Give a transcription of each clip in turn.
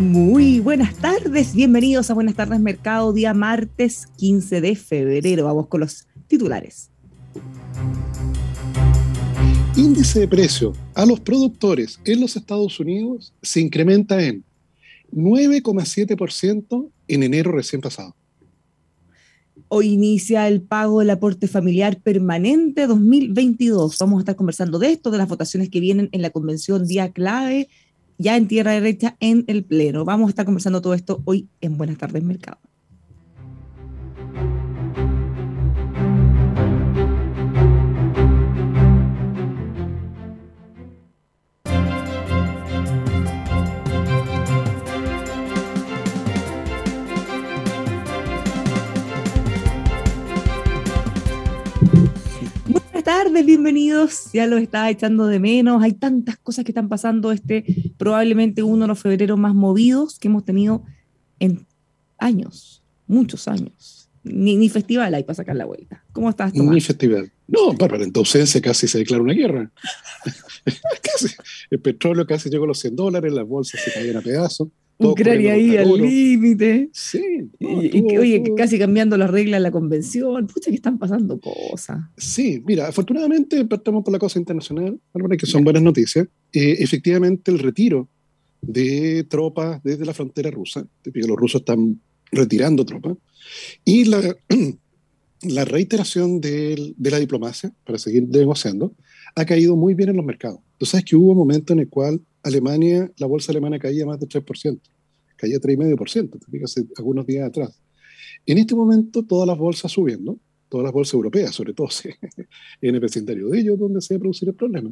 Muy buenas tardes, bienvenidos a Buenas tardes Mercado, día martes 15 de febrero. Vamos con los titulares. Índice de precio a los productores en los Estados Unidos se incrementa en 9,7% en enero recién pasado. Hoy inicia el pago del aporte familiar permanente 2022. Vamos a estar conversando de esto, de las votaciones que vienen en la convención día clave, ya en tierra derecha en el Pleno. Vamos a estar conversando todo esto hoy en Buenas tardes Mercado. Tardes, bienvenidos. Ya los estaba echando de menos. Hay tantas cosas que están pasando. Este probablemente uno de los febreros más movidos que hemos tenido en años, muchos años. Ni, ni festival hay para sacar la vuelta. ¿Cómo estás, Tomás? Ni festival. No, Bárbara, en tu ausencia casi se declara una guerra. Casi- el petróleo casi llegó a los 100 dólares, las bolsas se caían a pedazos. Todo Ucrania ahí al límite. Sí, no, Y, y que, oye, estuvo- casi cambiando las reglas de la convención. Pucha, que están pasando cosas. Sí, mira, afortunadamente partamos por la cosa internacional, Bárbara, que son buenas noticias. Eh, efectivamente, el retiro de tropas desde la frontera rusa, porque los rusos están retirando tropas, y la, la reiteración del- de la diplomacia para seguir negociando ha caído muy bien en los mercados. Tú sabes que hubo un momento en el cual Alemania, la bolsa alemana caía más del 3%, caía 3,5%, te hace algunos días atrás. En este momento todas las bolsas subiendo, todas las bolsas europeas, sobre todo en el vecindario de ellos, donde se va a producir el problema.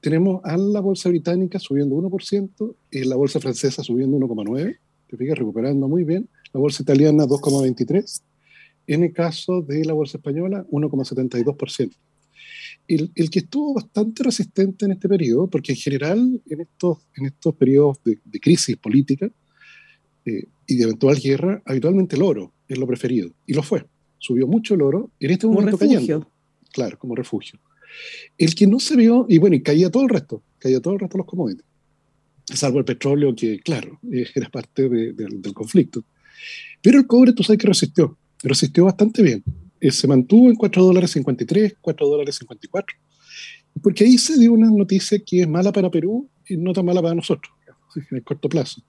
Tenemos a la bolsa británica subiendo 1%, y la bolsa francesa subiendo 1,9%, te fijas, recuperando muy bien, la bolsa italiana 2,23%, en el caso de la bolsa española 1,72%. El, el que estuvo bastante resistente en este periodo, porque en general en estos, en estos periodos de, de crisis política eh, y de eventual guerra, habitualmente el oro es lo preferido, y lo fue. Subió mucho el oro, en este Como momento refugio. cayendo claro, como refugio. El que no se vio, y bueno, y caía todo el resto, caía todo el resto de los commodities, salvo el petróleo, que claro, era parte de- de- del conflicto. Pero el cobre, tú sabes que resistió, resistió bastante bien. Eh, se mantuvo en 4 dólares 53, 4 dólares 54, porque ahí se dio una noticia que es mala para Perú y no tan mala para nosotros, en el corto plazo.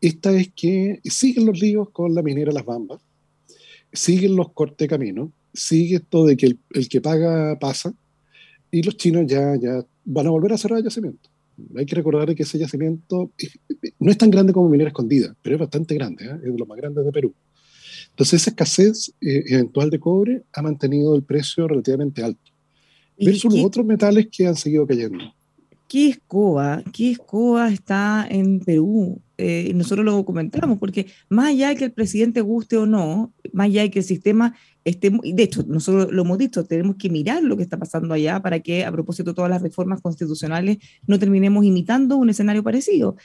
Esta es que siguen los líos con la minera Las Bambas, siguen los cortes de camino, sigue esto de que el, el que paga pasa, y los chinos ya, ya van a volver a cerrar el yacimiento. Hay que recordar que ese yacimiento no es tan grande como Minera Escondida, pero es bastante grande, ¿eh? es de los más grandes de Perú. Entonces esa escasez eh, eventual de cobre ha mantenido el precio relativamente alto, ¿Y versus los qué- otros metales que han seguido cayendo. ¿Qué escoba? ¿Qué escoba está en Perú? Eh, y nosotros lo comentamos, porque más allá de que el presidente guste o no, más allá de que el sistema esté, de hecho, nosotros lo hemos dicho, tenemos que mirar lo que está pasando allá para que, a propósito de todas las reformas constitucionales, no terminemos imitando un escenario parecido.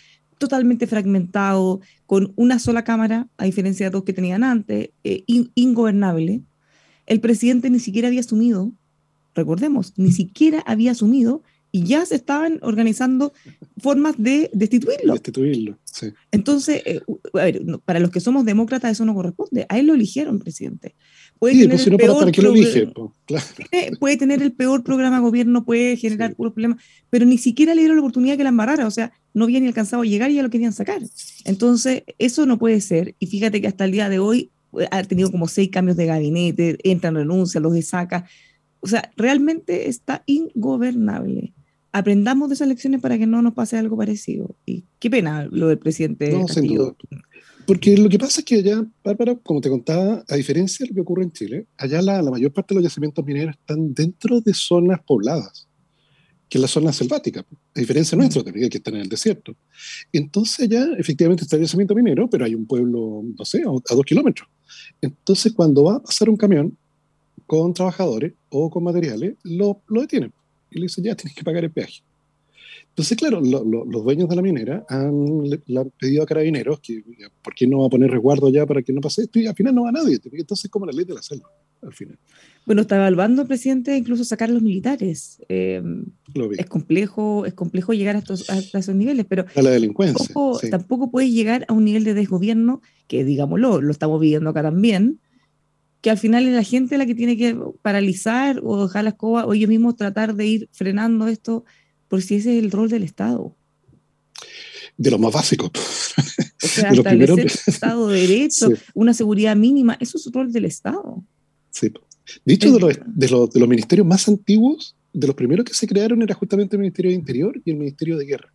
Totalmente fragmentado, con una sola cámara, a diferencia de dos que tenían antes, eh, in- ingobernable. El presidente ni siquiera había asumido, recordemos, ni siquiera había asumido y ya se estaban organizando formas de destituirlo. Destituirlo, sí. Entonces, eh, a ver, para los que somos demócratas eso no corresponde. A él lo eligieron presidente. Puede sí, pues si no, para, para lo elige, pues, claro. puede, tener el peor programa de gobierno, puede generar sí. puros problemas, pero ni siquiera le dieron la oportunidad que la embarrara, o sea, no había ni alcanzado a llegar y ya lo querían sacar. Entonces, eso no puede ser. Y fíjate que hasta el día de hoy eh, ha tenido como seis cambios de gabinete, entran, renuncian, los saca. O sea, realmente está ingobernable aprendamos de esas lecciones para que no nos pase algo parecido. Y qué pena lo del presidente. No, sin duda. Porque lo que pasa es que allá, Bárbara, como te contaba, a diferencia de lo que ocurre en Chile, allá la, la mayor parte de los yacimientos mineros están dentro de zonas pobladas, que es la zona selvática, a diferencia de nuestro, que están en el desierto. Entonces allá efectivamente está el yacimiento minero, pero hay un pueblo, no sé, a, a dos kilómetros. Entonces cuando va a pasar un camión con trabajadores o con materiales, lo, lo detienen y le dicen, ya tienes que pagar el peaje. Entonces, claro, lo, lo, los dueños de la minera han, le, le, han pedido a carabineros que, ¿por qué no va a poner resguardo ya para que no pase esto? Y al final no va nadie. Entonces, como la ley de la selva, al final. Bueno, está evaluando el presidente incluso sacar a los militares. Eh, es complejo, es complejo llegar a, estos, a, esos niveles, pero a la delincuencia, tampoco, sí. tampoco puede llegar a un nivel de desgobierno que, digámoslo, lo estamos viviendo acá también, que al final es la gente la que tiene que paralizar o dejar la escoba o ellos mismos tratar de ir frenando esto, por si ese es el rol del Estado. De lo más básico. O sea, de establecer un Estado de Derecho, sí. una seguridad mínima, eso es el rol del Estado. Sí. Dicho de los, de, los, de los ministerios más antiguos, de los primeros que se crearon era justamente el Ministerio de Interior y el Ministerio de Guerra.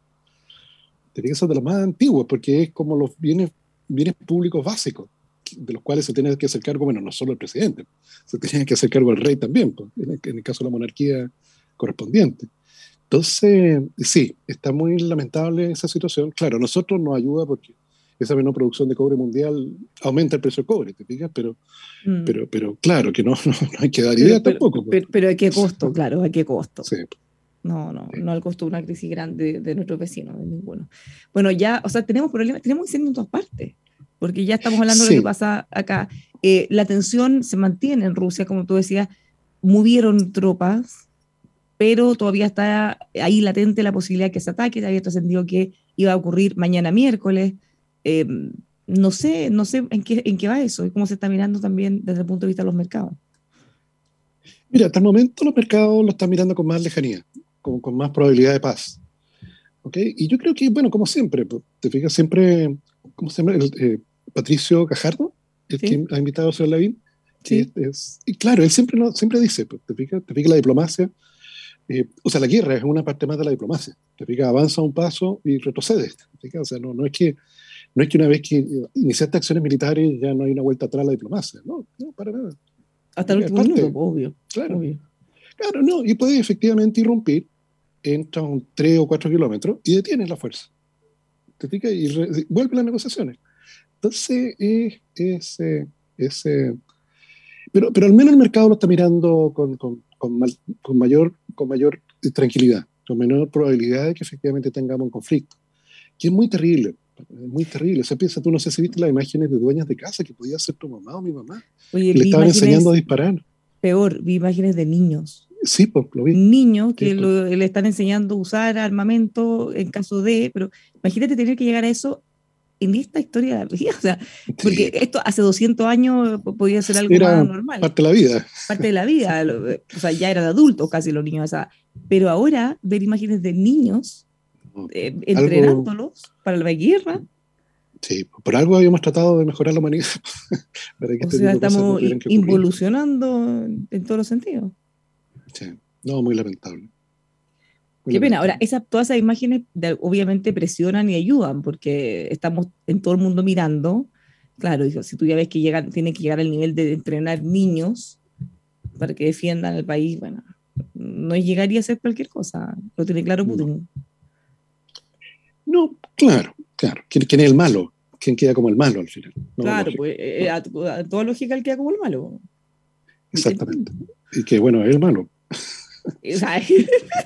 Tenía que ser de los más antiguos, porque es como los bienes, bienes públicos básicos de los cuales se tiene que hacer cargo, bueno, no solo el presidente, se tenía que hacer cargo el rey también, pues, en, el, en, el, caso de la monarquía correspondiente. Entonces, sí, está muy lamentable esa situación. Claro, a nosotros nos ayuda porque esa menor producción de cobre mundial aumenta el precio del cobre, ¿te fijas? Pero, mm. pero, pero claro, que no, no, no hay que dar idea pero, tampoco. Pero, pero, pero, ¿a qué costo? Claro, ¿a qué costo? Sí. No, no, no al costo de una crisis grande de, de nuestros vecinos, de ninguno. Bueno, ya, o sea, tenemos problemas, tenemos incendios en todas partes porque ya estamos hablando sí. de lo que pasa acá. Eh, la tensión se mantiene en Rusia, como tú decías, movieron tropas, pero todavía está ahí latente la posibilidad de que se ataque, había trascendido que iba a ocurrir mañana miércoles. Eh, no sé, no sé en qué, en qué va eso y cómo se está mirando también desde el punto de vista de los mercados. Mira, hasta el momento los mercados lo están mirando con más lejanía, con, con más probabilidad de paz. ¿Okay? Y yo creo que, bueno, como siempre, te fijas, siempre ¿cómo se llama? El, eh, Patricio Cajardo, el ¿Sí? que ha invitado a señor Lavín. Sí. Es, y claro, él siempre, no, siempre dice, te fijas, te fijas la diplomacia, eh, o sea, la guerra es una parte más de la diplomacia. Te fijas, avanza un paso y retrocede. Te fijas, o sea, no, no, es que, no es que una vez que iniciaste acciones militares ya no hay una vuelta atrás a la diplomacia. No, no para nada. Hasta el último minuto, obvio. Claro. Obvio. Claro, no, y puede efectivamente irrumpir, entra un 3 o 4 kilómetros y detiene la fuerza. ¿Te fijas? Y re, vuelve las negociaciones. Entonces, es, es, es, pero, pero al menos el mercado lo está mirando con, con, con, mal, con, mayor, con mayor tranquilidad, con menor probabilidad de que efectivamente tengamos un conflicto, que es muy terrible, muy terrible. O sea, piensa, tú no sé si viste las imágenes de dueñas de casa que podía ser tu mamá o mi mamá, Oye, que le estaban enseñando a disparar. Peor, vi imágenes de niños. Sí, pues lo vi. Niños que sí, pues. lo, le están enseñando a usar armamento en caso de, pero imagínate tener que llegar a eso en esta historia de la vida, o sea, porque esto hace 200 años podía ser algo era más normal. Parte de la vida. Parte de la vida, o sea, ya eran adultos casi los niños, o sea, pero ahora ver imágenes de niños eh, entrenándolos algo... para la guerra. Sí, por algo habíamos tratado de mejorar la humanidad. Para que o este sea, estamos involucionando en todos los sentidos. Sí, no, muy lamentable. Qué pena. Ahora, esa, todas esas imágenes de, obviamente presionan y ayudan porque estamos en todo el mundo mirando. Claro, si tú ya ves que llegan, tiene que llegar al nivel de entrenar niños para que defiendan el país, bueno, no llegaría a ser cualquier cosa. Lo tiene claro Putin. No, claro, claro. ¿Quién, quién es el malo? ¿Quién queda como el malo al final? No, claro, pues eh, a, a, toda lógica él queda como el malo. Exactamente. Y que bueno, es el malo. O sea,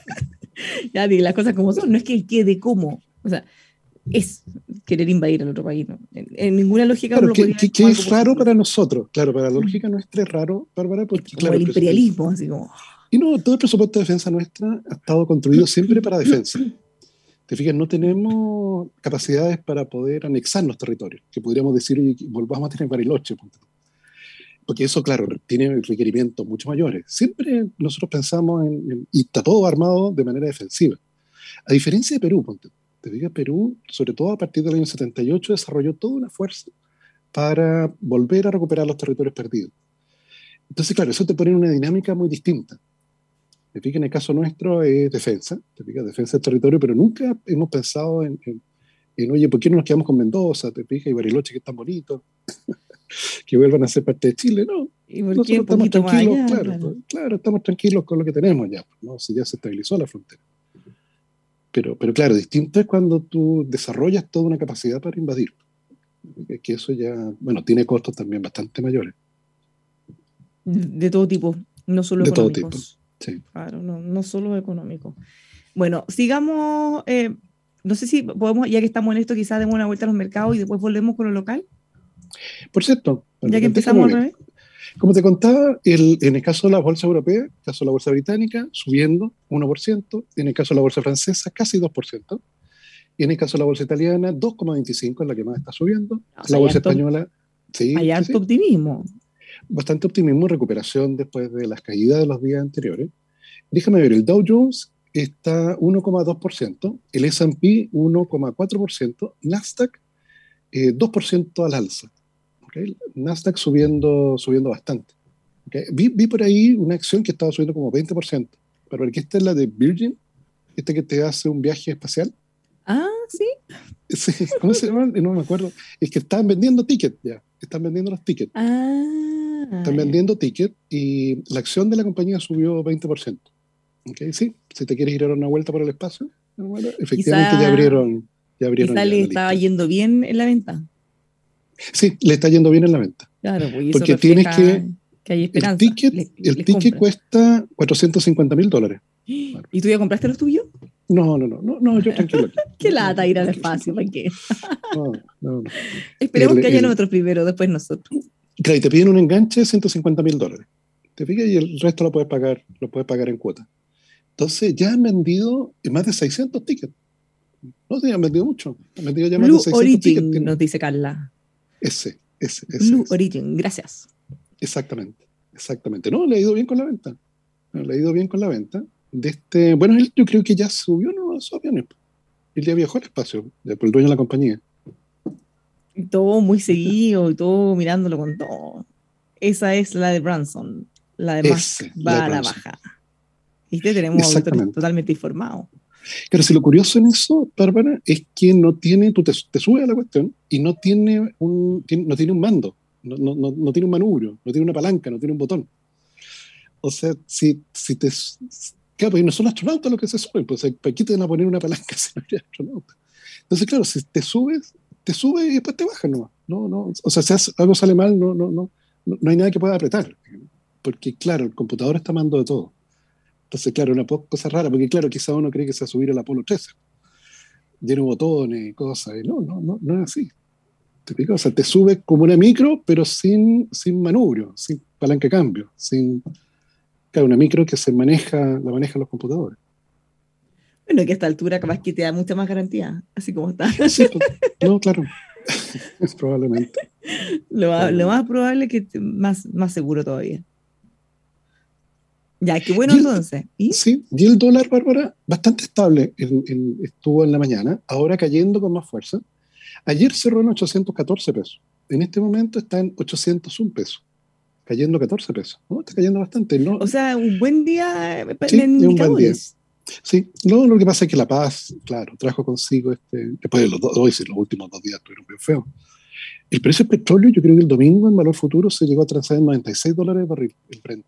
ya digo las cosas como son, no es que él quede como, o sea, es querer invadir al otro país, ¿no? En, en ninguna lógica. Claro, que, que, es raro para nosotros, claro, para la lógica nuestra es raro, Bárbara, porque como claro, el imperialismo, así como. Y no, todo el presupuesto de defensa nuestra ha estado construido siempre para defensa. Te fijas, no tenemos capacidades para poder anexar los territorios, que podríamos decir, volvamos a tener Bariloche. Porque eso, claro, tiene requerimientos mucho mayores. Siempre nosotros pensamos en, y está todo armado de manera defensiva. A diferencia de Perú, ponte, te fijas, Perú, sobre todo a partir del año 78, desarrolló toda una fuerza para volver a recuperar los territorios perdidos. Entonces, claro, eso te pone en una dinámica muy distinta. Te fijas, en el caso nuestro es defensa, te fijas, defensa del territorio, pero nunca hemos pensado en, en, oye, ¿por qué no nos quedamos con Mendoza? Te fijas, y Bariloche, que es tan bonito, que vuelvan a ser parte de Chile, ¿no? ¿Y por qué estamos tranquilos, claro, pues, claro. estamos tranquilos con lo que tenemos ya, pues, ¿no? Si ya se estabilizó la frontera. Pero, pero claro, distinto es cuando tú desarrollas toda una capacidad para invadir. Que eso ya, bueno, tiene costos también bastante mayores. De todo tipo, no solo de económicos. todo tipo. Sí. Claro, no, no solo económico. Bueno, sigamos, eh, no sé si podemos, ya que estamos en esto, quizás demos una vuelta a los mercados y después volvemos con lo local. Por cierto, Ya que empezamos al revés. Como te contaba, el, en el caso de la bolsa europea, en el caso de la bolsa británica, subiendo 1%, en el caso de la bolsa francesa, casi 2%, y en el caso de la bolsa italiana, 2,25% es la que más está subiendo, O sea, la bolsa española, sí, Hay sí, harto sí, optimismo. Bastante optimismo y recuperación después de las caídas de los días anteriores. Déjame ver, el Dow Jones está 1,2%, el S&P 1,4%, Nasdaq eh, 2% al alza. ¿ok? Nasdaq subiendo, subiendo bastante. ¿ok? Vi, vi por ahí una acción que estaba subiendo como 20%, pero aquí esta es la de Virgin, este que te hace un viaje espacial. Ah, sí. Sí, ¿Cómo se llama? No me acuerdo. Es que están vendiendo tickets ya, están vendiendo los tickets. Ah. Están vendiendo tickets y la acción de la compañía subió 20%. ¿Ok? Sí, si te quieres ir a dar una vuelta por el espacio, bueno, efectivamente Quizá- ya abrieron. Ya abrieron Quizá ya le estaba yendo bien en la venta. Sí, le está yendo bien en la venta. Claro, pues, Porque tienes que- que hay El ticket, Le- el ticket cuesta 450 mil dólares. ¿Y tú ya compraste los tuyos? No, no, no, no, no, yo tranquilo. aquí. Qué lata ir al espacio, ¿para qué? No, no, no. Esperemos El- que haya el- otros primero, después nosotros. Claro, y te piden un enganche de 150 mil dólares. ¿Te fijas? Y el resto lo puedes pagar, lo puedes pagar en cuota. Entonces ya han vendido más de 600 tickets. No sé, han vendido mucho. Han vendido ya más Blue de 600 Origin, tickets. nos dice Carla. Ese, ese, ese. Blue ese. Origin, gracias. Exactamente, exactamente. No, le ha ido bien con la venta. No, le ha ido bien con la venta. De este, bueno, él yo creo que ya subió uno de sus aviones. Él ya viajó al espacio, ya por el dueño de la compañía. Y todo muy seguido y todo mirándolo con todo. Esa es la de Branson. La de Ese, va a la baja. ¿Viste? Tenemos totalmente informados. Pero si lo curioso en eso, Bárbara, es que no tiene, tú te, te subes a la cuestión y no tiene un, tiene- no tiene un mando, no, no, no, no tiene un manubrio, no tiene una palanca, no tiene un botón. O sea, si, si te... Claro, pues no son astronautas los que se suben, pues ¿para qué te van a poner una palanca si no eres astronauta? Entonces, claro, si te subes, te subes y después te bajas nomás. No, no, o sea, si algo sale mal, no, no, no, no, hay nada que pueda apretar. Porque, claro, el computador está mando de todo. Entonces, claro, una cosa rara, porque claro, quizá uno cree que se va a subir al Apolo 13, lleno de botones y cosas, y no, no, no, no es así. ¿Te? O sea, te subes como una micro, pero sin, sin manubrio, sin palanca de cambio, sin... Claro, una micro que se maneja, la manejan los computadores. Bueno, que a esta altura capaz que te da mucha más garantía, así como está. Sí, pues, no, claro. Probablemente. Lo, más- lo más probable es que más, más seguro todavía. Ya, qué bueno Y el- entonces. ¿Y? Sí, y el dólar, Bárbara, bastante estable en- en- estuvo en la mañana, ahora cayendo con más fuerza. Ayer cerró en 814 pesos. En este momento está en 801 pesos, cayendo 14 pesos. ¿no? Está cayendo bastante. ¿no? O sea, un buen día eh, Sí, en es un buen día. Sí, no, lo que pasa es que La Paz, claro, trajo consigo, este, después de los dos, hoy los últimos dos días estuvieron bien feos. El precio del petróleo, yo creo que el domingo en valor futuro se llegó a transar en 96 dólares el barril, el Brent.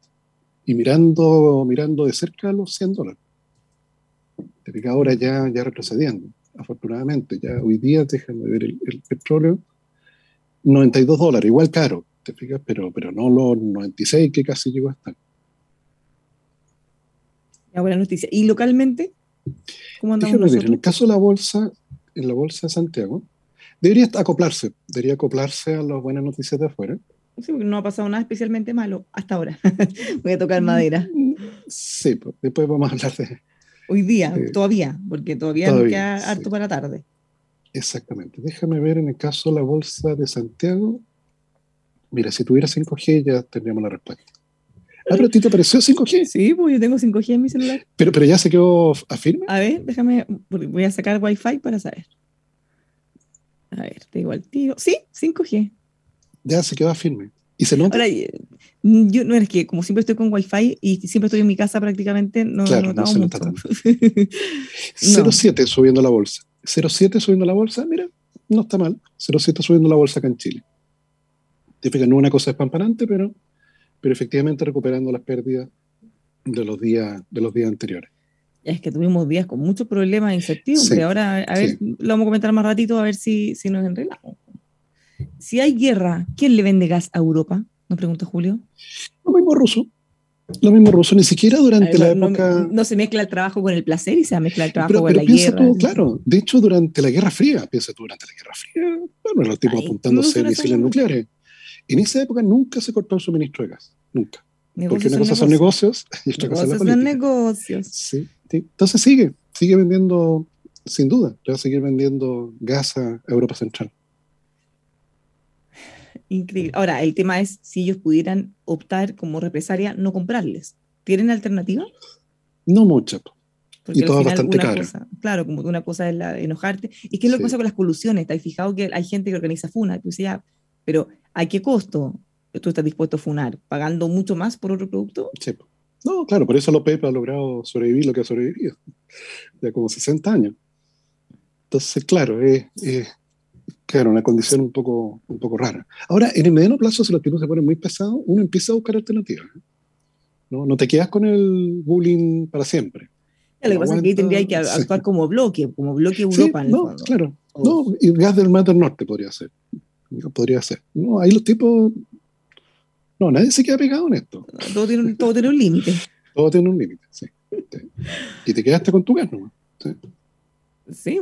Y mirando, mirando de cerca los 100 dólares. Fijas ahora ya, ya retrocediendo, afortunadamente. Ya hoy día, déjame ver el, el petróleo, 92 dólares, igual caro, te fijas, pero, pero no los 96 que casi llegó a estar. Ya, buena noticia. ¿Y localmente? ¿Cómo andamos Déjame ver, en el caso de la bolsa, en la bolsa de Santiago, debería acoplarse, debería acoplarse a las buenas noticias de afuera. Sí, porque no ha pasado nada especialmente malo hasta ahora. Voy a tocar madera. Sí, pues, después vamos a hablar de... Hoy día, todavía, porque todavía, nos queda harto para tarde. Exactamente. Déjame ver en el caso de la bolsa de Santiago. Mira, si tuviera 5G ya tendríamos la respuesta. Ah, pero a ti te apareció 5G. Sí, pues yo tengo 5G en mi celular. Pero, pero ya se quedó afirme. A ver, déjame, voy a sacar Wi-Fi para saber. A ver, te digo al tiro. Sí, 5G. Ya se quedó firme. ¿Y se nota? Ahora, yo no es que como siempre estoy con Wi-Fi y siempre estoy en mi casa prácticamente, no, claro, no se mucho. Nota 0,7 subiendo la bolsa. 0,7 subiendo la bolsa, mira, no está mal. 0,7 subiendo la bolsa acá en Chile. Te fijas, no es una cosa espampanante, pero, pero efectivamente recuperando las pérdidas de los días, de los días anteriores. Es que tuvimos días con muchos problemas e incertidumbre. Ahora, a ver, lo vamos a comentar más ratito a ver si, si nos enredamos. Si hay guerra, ¿quién le vende gas a Europa? Nos pregunta Julio. Lo mismo ruso. Lo mismo ruso, ni siquiera durante la época. No, se mezcla el trabajo con el placer y se mezcla el trabajo con la guerra. Tú, claro, de hecho, durante la Guerra Fría, piensa tú, durante la Guerra Fría, bueno, los tipos apuntándose misiles nucleares. En esa época nunca se cortó el suministro de gas, nunca. Porque una cosa son negocios y otra cosa es la son negocios. Sí, sí, Entonces sigue, sigue vendiendo, sin duda, va a seguir vendiendo gas a Europa Central. Increíble. Ahora, el tema es si ellos pudieran optar como represalia no comprarles. ¿Tienen alternativa? No mucha. y todo bastante caro. claro, como que una cosa es la de enojarte. ¿Y qué es lo que pasa con las colusiones? ¿Te has fijado que hay gente que organiza FUNA? Tú decías, pero ¿a qué costo tú estás dispuesto a FUNAR? ¿Pagando mucho más por otro producto? Sí. No, claro, por eso López ha logrado sobrevivir lo que ha sobrevivido. Ya como 60 años. Entonces, claro, es, Claro, una condición un poco, un poco rara. Ahora, en el mediano plazo, si los tipos se ponen muy pesados, uno empieza a buscar alternativas. ¿eh? No, no te quedas con el bullying para siempre. lo que pasa es que ahí tendría que actuar como bloque, como bloque Europa. no, claro. No, y el gas del mar del norte podría ser. Podría ser. No, ahí los tipos. No, nadie se queda pegado en esto. Todo tiene, todo tiene un límite. todo tiene un límite, sí. Y te quedaste con tu gas nomás. ¿sí? Sí,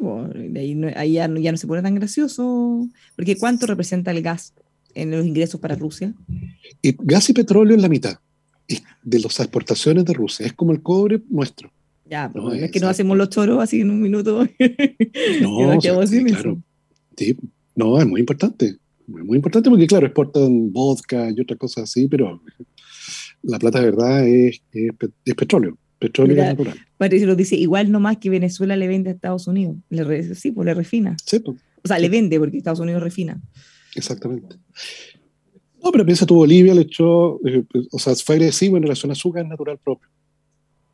ahí, ya, no se pone tan gracioso, porque ¿cuánto representa el gas en los ingresos para Rusia? Y gas y petróleo en la mitad de las exportaciones de Rusia, es como el cobre nuestro. Ya, pero no, es, que no hacemos los choros así en un minuto. No, claro. Sí, no, es muy importante. Es muy importante porque, claro, exportan vodka y otras cosas así, pero la plata de verdad es, es petróleo petróleo natural. Patricio lo dice, igual nomás que Venezuela le vende a Estados Unidos. Le sí, pues le refina. Sí, pues. O sea, le vende porque Estados Unidos refina. Exactamente. No, pero piensa tú, Bolivia le echó, eh, o sea, fue agresivo en relación a su gas natural propio.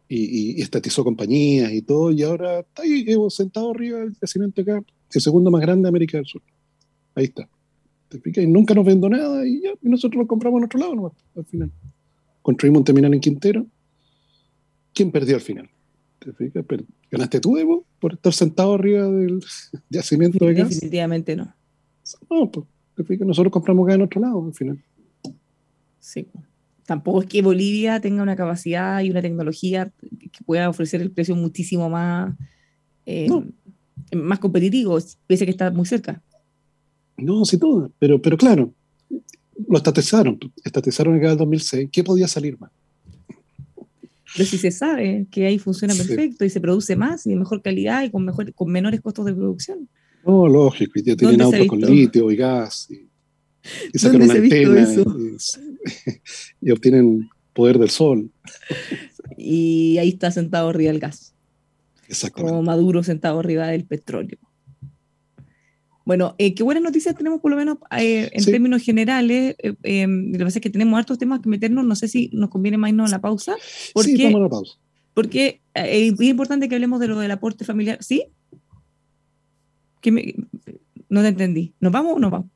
Y, estatizó compañías y todo, y ahora está ahí sentado arriba del crecimiento acá, el segundo más grande de América del Sur. Ahí está. Y nunca nos vendo nada y ya, y nosotros lo compramos en otro lado nomás, al final. Construimos un terminal en Quintero ¿quién perdió al final? ¿Te fijas? ¿Ganaste tú, Evo, por estar sentado arriba del yacimiento de gas? Definitivamente no. No, pues, te fijas, nosotros compramos gas en otro lado al final. Sí. Tampoco es que Bolivia tenga una capacidad y una tecnología que pueda ofrecer el precio muchísimo más, eh, más competitivo, pese a que está muy cerca. No, sin duda, pero, pero claro, lo estatizaron, estatizaron el gas del 2006, ¿qué podía salir más? Pero si se sabe que ahí funciona perfecto y se produce más y de mejor calidad y con, mejor, con menores costos de producción. No, lógico, y ya tienen autos con litio y gas y, sacan una antena y, obtienen poder del sol. Y ahí está sentado arriba del gas. Exactamente. Como Maduro sentado arriba del petróleo. Bueno, eh, qué buenas noticias tenemos por lo menos eh, en términos generales. Eh, em, lo que pasa es que tenemos hartos temas que meternos. No sé si nos conviene más irnos a la pausa. Porque, sí, vamos a la pausa. Porque es importante que hablemos de lo del aporte familiar. ¿Sí? Que no te entendí. ¿Nos vamos o no vamos?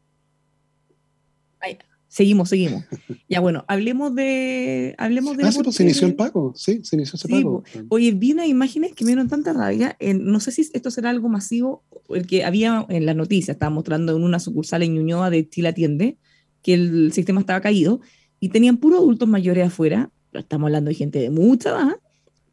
Seguimos, seguimos. Ya bueno, hablemos de. Hablemos de ah, sí, pues se inició el pago, sí, se inició ese pago. Pues. Oye, vi unas imágenes que me dieron tanta rabia. no sé si esto será algo masivo, el que había en las noticias, estaba mostrando en una sucursal en Ñuñoa de Chile Atiende, que el sistema estaba caído y tenían puros adultos mayores afuera. Estamos hablando de gente de mucha edad,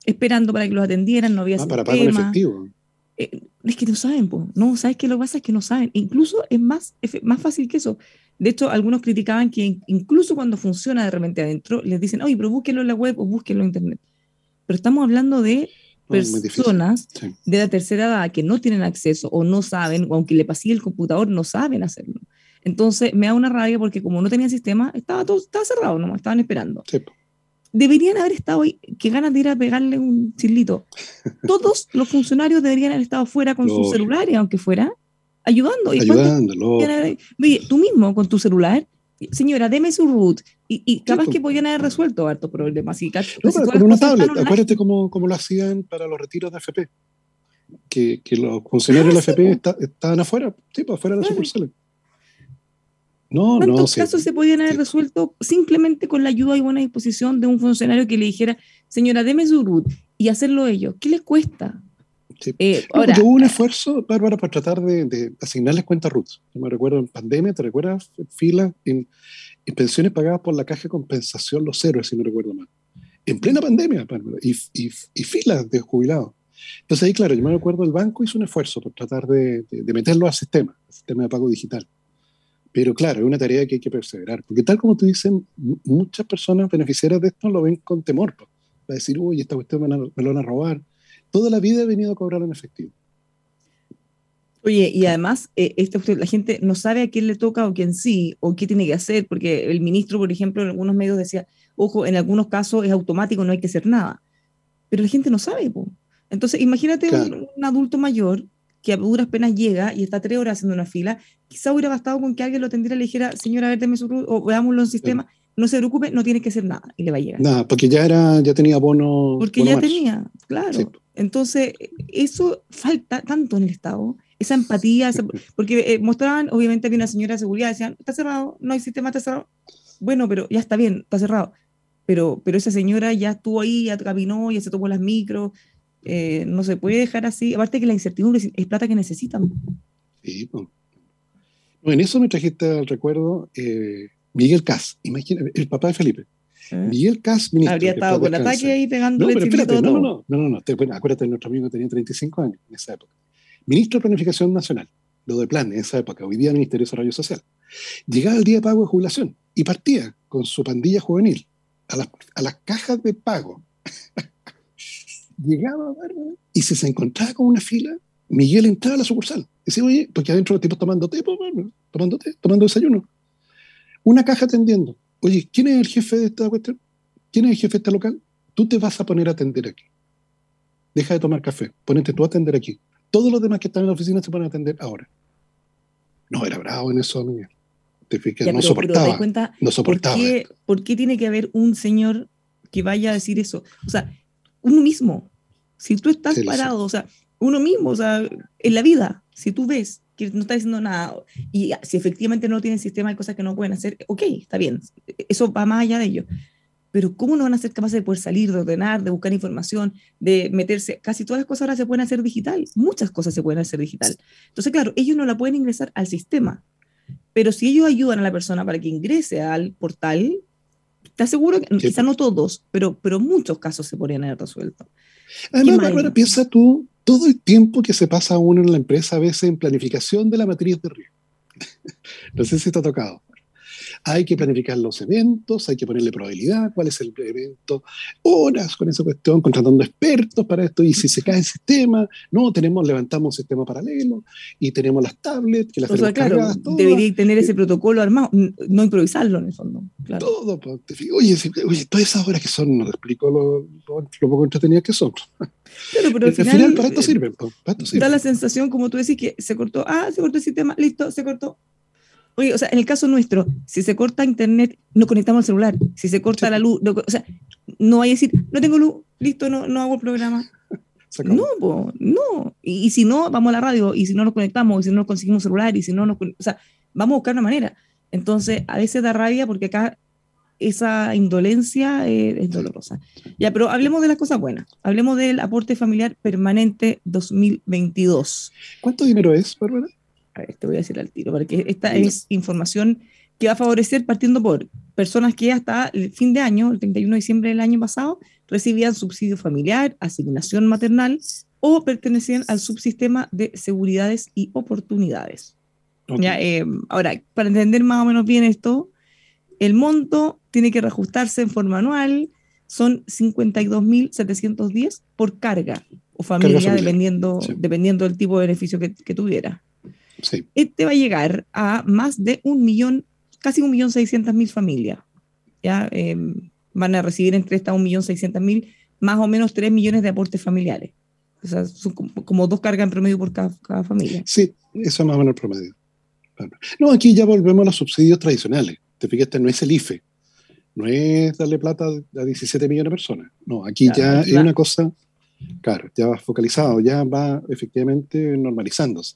esperando para que los atendieran, no había ah, para pagar efectivo. Eh, es que no saben, pues. no, ¿sabes qué? Lo que pasa es que no saben. Incluso es más, más fácil que eso De hecho, algunos criticaban que incluso cuando funciona de repente adentro, les dicen, oye, pero búsquenlo en la web o búsquenlo en internet. Pero estamos hablando de personas de la tercera edad que no tienen acceso o no saben, o aunque le pasé el computador, no saben hacerlo. Entonces me da una rabia porque como no tenían sistema, estaba todo estaba cerrado, no estaban esperando. Deberían haber estado ahí, qué ganas de ir a pegarle un chilito. Todos los funcionarios deberían haber estado fuera con sus celulares, aunque fuera, ayudando. Ayudándolo. Oye, tú mismo con tu celular, señora, deme su root. Y, capaz que podían haber resuelto hartos problemas. Y, no, con una tablet, acuérdate cómo, cómo, lo hacían para los retiros de FP. Que, que los funcionarios de la FP estaban afuera, sí, pues afuera de la sucursales. No, ¿Cuántos casos se podían haber resuelto simplemente con la ayuda y buena disposición de un funcionario que le dijera, señora, deme su root y hacerlo ellos? ¿Qué les cuesta? Eh, ahora, hubo un esfuerzo, Bárbara, para tratar de, asignarles cuentas RUT. Yo me recuerdo en pandemia, ¿te recuerdas? Filas en, pensiones pagadas por la caja de compensación Los Héroes, si me recuerdo mal. En plena pandemia, y, y, filas de jubilados. Entonces ahí, claro, yo me recuerdo el banco hizo un esfuerzo por tratar de, de meterlo al sistema, al sistema de pago digital. Pero claro, es una tarea que hay que perseverar, porque tal como tú dices, muchas personas beneficiarias de esto lo ven con temor. Va a decir, uy, esta cuestión me, me lo van a robar. Toda la vida he venido a cobrar en efectivo. Oye, y además, eh, la gente no sabe a quién le toca o quién sí, o qué tiene que hacer, porque el ministro, por ejemplo, en algunos medios decía, ojo, en algunos casos es automático, no hay que hacer nada. Pero la gente no sabe. Entonces, imagínate un, adulto mayor que a duras penas llega y está tres horas haciendo una fila, quizá hubiera bastado con que alguien lo atendiera y le dijera, señora, a ver, su o veámoslo en sistema, no se preocupe, no tiene que hacer nada y le va a llegar. Nada, porque ya era, ya tenía bono. Porque ya tenía, claro. Entonces, eso falta tanto en el Estado, esa empatía, porque eh, mostraban, obviamente había una señora de seguridad, decían, está cerrado, no hay sistema, está cerrado. Bueno, pero ya está bien, está cerrado. Pero, pero esa señora ya estuvo ahí, ya caminó, ya se tomó las micros, eh, no se puede dejar así. Aparte que la incertidumbre es, plata que necesitan. Sí, pues. en eso me trajiste al recuerdo eh, Miguel Cas, imagina, el papá de Felipe. ¿Eh? Miguel Cas, ministro. Habría estado con ataque ahí pegándole no, pero espérate, no, no, no, no, no, acuérdate, nuestro amigo tenía 35 años en esa época. Ministro de Planificación Nacional, lo de plan en esa época, hoy día Ministerio de Desarrollo Social. Llegaba el día de pago de jubilación y partía con su pandilla juvenil a las, a las cajas de pago llegaba y si se encontraba con una fila, Miguel entraba a la sucursal. Decía, oye, porque adentro los tipos tomando té, pues, tomando té, tomando desayuno. Una caja atendiendo. Oye, ¿quién es el jefe de esta cuestión? ¿Quién es el jefe de este local? Tú te vas a poner a atender aquí. Deja de tomar café, ponete tú a atender aquí. Todos los demás que están en la oficina se ponen a atender ahora. No, era bravo en eso, Miguel. Te fijas, no, soportaba, no soportaba. ¿por qué, ¿Por qué tiene que haber un señor que vaya a decir eso? O sea, uno mismo. Si tú estás parado, o sea, uno mismo, o sea, en la vida, si tú ves que no está diciendo nada y si efectivamente no tienen sistema, hay cosas que no pueden hacer, ok, está bien, eso va más allá de ello. Pero ¿cómo no van a ser capaces de poder salir, de ordenar, de buscar información, de meterse? Casi todas las cosas ahora se pueden hacer digital, muchas cosas se pueden hacer digital. Entonces, claro, ellos no la pueden ingresar al sistema, pero si ellos ayudan a la persona para que ingrese al portal, te aseguro que, quizá no todos, pero, pero muchos casos se podrían haber resuelto. Además, Bárbara, piensa tú todo el tiempo que se pasa uno en la empresa, a veces en planificación de la matriz de riesgo. no sé si te ha tocado hay que planificar los eventos, hay que ponerle probabilidad, cuál es el evento, horas con esa cuestión, contratando expertos para esto, y si se cae el sistema, no, tenemos, levantamos un sistema paralelo, y tenemos las tablets, que las o sea, claro, debería tener ese protocolo armado, no improvisarlo en el fondo. Todo, pues, oye, oye, todas esas horas que son, no te explico lo, poco entretenidas que son. Claro, pero al final, para esto sirve, para esto sirve. Da la sensación, como tú decís, que se cortó, ah, se cortó el sistema, listo, se cortó, Oye, o sea, en el caso nuestro, si se corta internet, no conectamos el celular. Si se corta la luz, o sea, no hay decir, no tengo luz, listo, no, no hago el programa. No, no. Y, si no, vamos a la radio, y si no nos conectamos, y si no nos conseguimos celular, y si no nos. O sea, vamos a buscar una manera. Entonces, a veces da rabia porque acá esa indolencia es dolorosa. Ya, pero hablemos de las cosas buenas. Hablemos del aporte familiar permanente 2022. ¿Cuánto dinero es, Bárbara? A ver, te voy a decir al tiro, porque esta es información que va a favorecer partiendo por personas que hasta el fin de año, el 31 de diciembre del año pasado, recibían subsidio familiar, asignación maternal o pertenecían al subsistema de seguridades y oportunidades. ¿ya? Eh, ahora, para entender más o menos bien esto, el monto tiene que reajustarse en forma anual, son 52.710 por carga o familia, dependiendo, dependiendo del tipo de beneficio que, tuviera. Sí. Este va a llegar a más de un millón, casi un millón seiscientas mil familias. ¿ya? Em, van a recibir entre estas un millón seiscientas mil, más o menos tres millones de aportes familiares. O sea, son como, dos cargas en promedio por cada, familia. Sí, eso es más o menos el promedio. No, aquí ya volvemos a los subsidios tradicionales. Te fijas, este no es el IFE, no es darle plata a 17 millones de personas. No, aquí ya es una cosa, claro, ya va focalizado, ya va efectivamente normalizándose.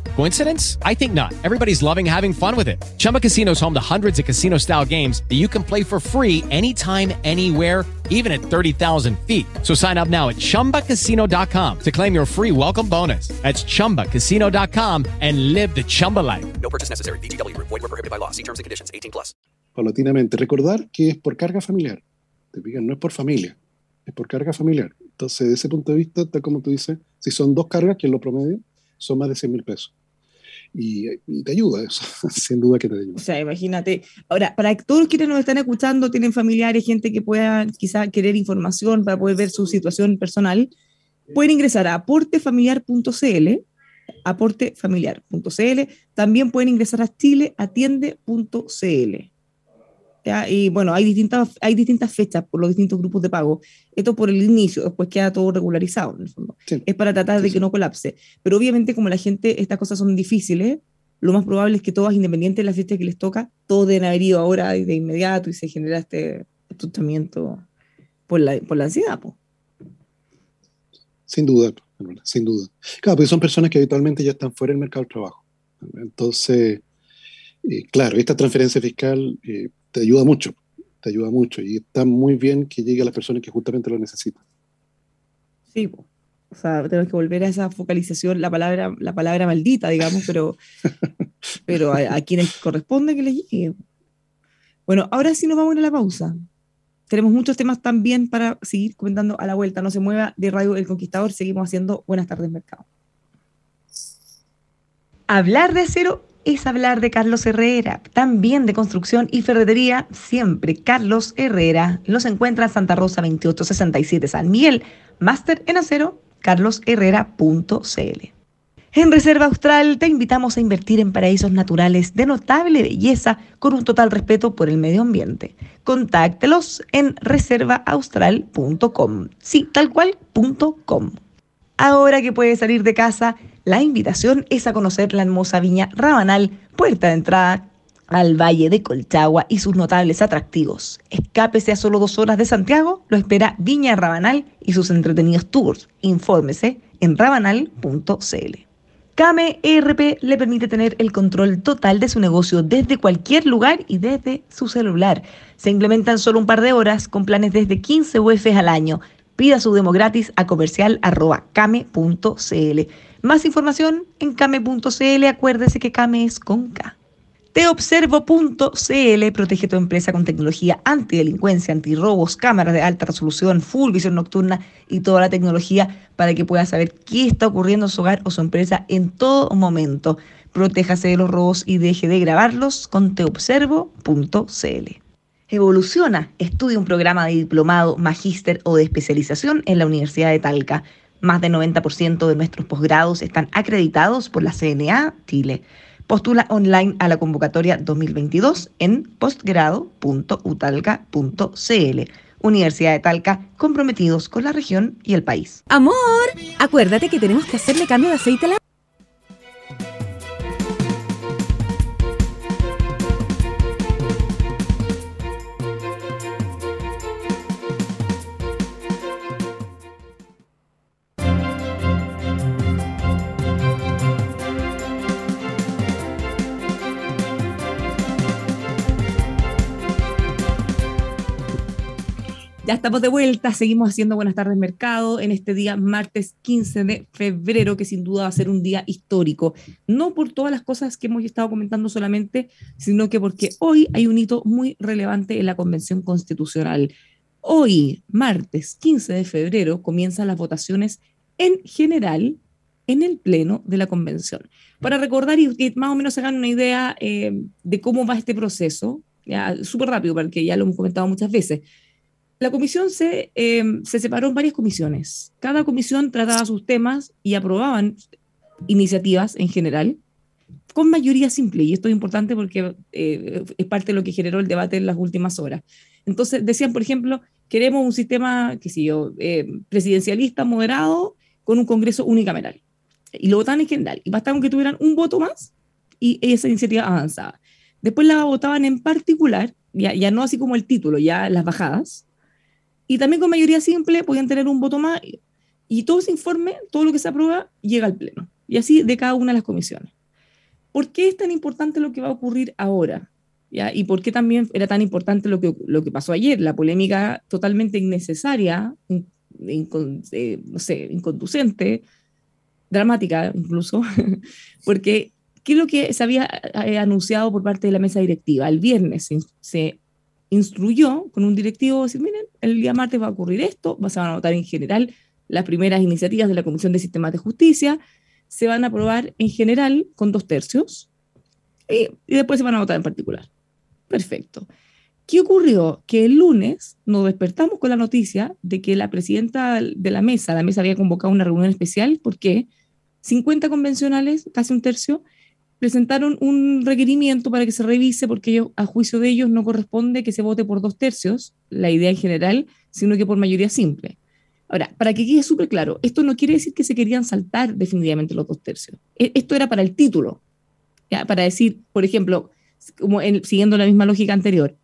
Coincidence? I think not. Everybody's loving having fun with it. Chumba Casino is home to hundreds of casino style games that you can play for free anytime, anywhere, even at 30,000 feet. So sign up now at chumbacasino.com to claim your free welcome bonus. That's chumbacasino.com and live the Chumba life. No purchase necessary. DTW, void, were prohibited by law. See terms and conditions 18 plus. Paulatinamente, recordar que es por carga familiar. Te pican, no es por familia, es por carga familiar. Entonces, desde ese punto de vista, está como tú dices, si son dos cargas, que es lo promedio, son más de 100 mil pesos y, te ayuda eso, sin duda que te ayuda. O sea, imagínate. Ahora, para todos quienes nos están escuchando, tienen familiares, gente que pueda quizá querer información para poder ver su situación personal, pueden ingresar a aportefamiliar.cl, aportefamiliar.cl, también pueden ingresar a chileatiende.cl. Y bueno, hay distintas, hay distintas fechas por los distintos grupos de pago. Esto por el inicio, después queda todo regularizado en el fondo. Es para tratar de que no colapse. Pero obviamente como la gente, estas cosas son difíciles, lo más probable es que todas, independiente de la fecha que les toca, todos deben haber ido ahora de inmediato y se genera este tratamiento por la, por la ansiedad. Sin duda, sin duda. Claro, porque son personas que habitualmente ya están fuera del mercado del trabajo. Entonces, eh, claro, esta transferencia fiscal eh, te ayuda mucho, te ayuda mucho y está muy bien que llegue a las personas que justamente lo necesitan. Sí, o sea, tenemos que volver a esa focalización, la palabra, la palabra maldita, digamos, pero, pero a, quienes corresponde que le llegue. Bueno, ahora sí nos vamos a a la pausa. Tenemos muchos temas también para seguir comentando a la vuelta. No se mueva de Radio El Conquistador, seguimos haciendo Buenas tardes, Mercado. Hablar de cero es hablar de Carlos Herrera, también de construcción y ferretería, siempre Carlos Herrera. Los encuentra en Santa Rosa 2867 San Miguel, máster en acero, carlosherrera.cl. En Reserva Austral te invitamos a invertir en paraísos naturales de notable belleza con un total respeto por el medio ambiente. Contáctelos en reservaaustral.com. Sí, tal cual, .com. Ahora que puedes salir de casa, la invitación es a conocer la hermosa viña Rabanal, puerta de entrada al Valle de Colchagua y sus notables atractivos. Escápese a solo dos horas de Santiago, lo espera Viña Rabanal y sus entretenidos tours. Infórmese en rabanal.cl. Came ERP le permite tener el control total de su negocio desde cualquier lugar y desde su celular. Se implementan solo un par de horas con planes desde 15 UF al año. Pida su demo gratis a comercial.came.cl. Más información en came.cl. Acuérdese que Came es con K. Teobservo.cl protege tu empresa con tecnología antidelincuencia, antirrobos, cámaras de alta resolución, full visión nocturna y toda la tecnología para que pueda saber qué está ocurriendo en su hogar o su empresa en todo momento. Protéjase de los robos y deje de grabarlos con teobservo.cl. Evoluciona, estudia un programa de diplomado, magíster o de especialización en la Universidad de Talca. Más del 90% de nuestros posgrados están acreditados por la CNA Chile. Postula online a la convocatoria 2022 en postgrado.utalca.cl. Universidad de Talca, comprometidos con la región y el país. Amor, acuérdate que tenemos que hacerle cambio de aceite a la Ya estamos de vuelta, seguimos haciendo Buenas tardes Mercado en este día martes 15 de febrero, que sin duda va a ser un día histórico, no por todas las cosas que hemos estado comentando solamente, sino que porque hoy hay un hito muy relevante en la Convención Constitucional. Hoy, martes 15 de febrero, comienzan las votaciones en general en el Pleno de la Convención. Para recordar y que más o menos hagan una idea eh, de cómo va este proceso, súper rápido, porque ya lo hemos comentado muchas veces. La comisión se, eh, se separó en varias comisiones. Cada comisión trataba sus temas y aprobaban iniciativas en general con mayoría simple, y esto es importante porque eh, es parte de lo que generó el debate en las últimas horas. Entonces decían, por ejemplo, queremos un sistema, qué sé yo, eh, presidencialista moderado con un Congreso unicameral. Y lo votaban en general. Y bastaban que tuvieran un voto más y esa iniciativa avanzaba. Después la votaban en particular, ya, ya no así como el título, ya las bajadas, y también con mayoría simple podían tener un voto más y todo ese informe, todo lo que se aprueba, llega al Pleno. Y así de cada una de las comisiones. ¿Por qué es tan importante lo que va a ocurrir ahora? ¿Y por qué también era tan importante lo que, lo que pasó ayer? La polémica totalmente innecesaria, eh, no sé, inconducente, dramática incluso, porque ¿qué es lo que se había eh, anunciado por parte de la mesa directiva? El viernes se, se instruyó con un directivo, decir, miren, el día martes va a ocurrir esto, se van a votar en general las primeras iniciativas de la Comisión de Sistemas de Justicia, se van a aprobar en general con dos tercios y, después se van a votar en particular. Perfecto. ¿Qué ocurrió? Que el lunes nos despertamos con la noticia de que la presidenta de la mesa, la mesa había convocado una reunión especial porque 50 convencionales, casi un tercio, presentaron un requerimiento para que se revise porque a juicio de ellos no corresponde que se vote por dos tercios, la idea en general, sino que por mayoría simple. Ahora, para que quede súper claro, esto no quiere decir que se querían saltar definitivamente los dos tercios. E, esto era para el título, para decir, por ejemplo, como siguiendo la misma lógica anterior,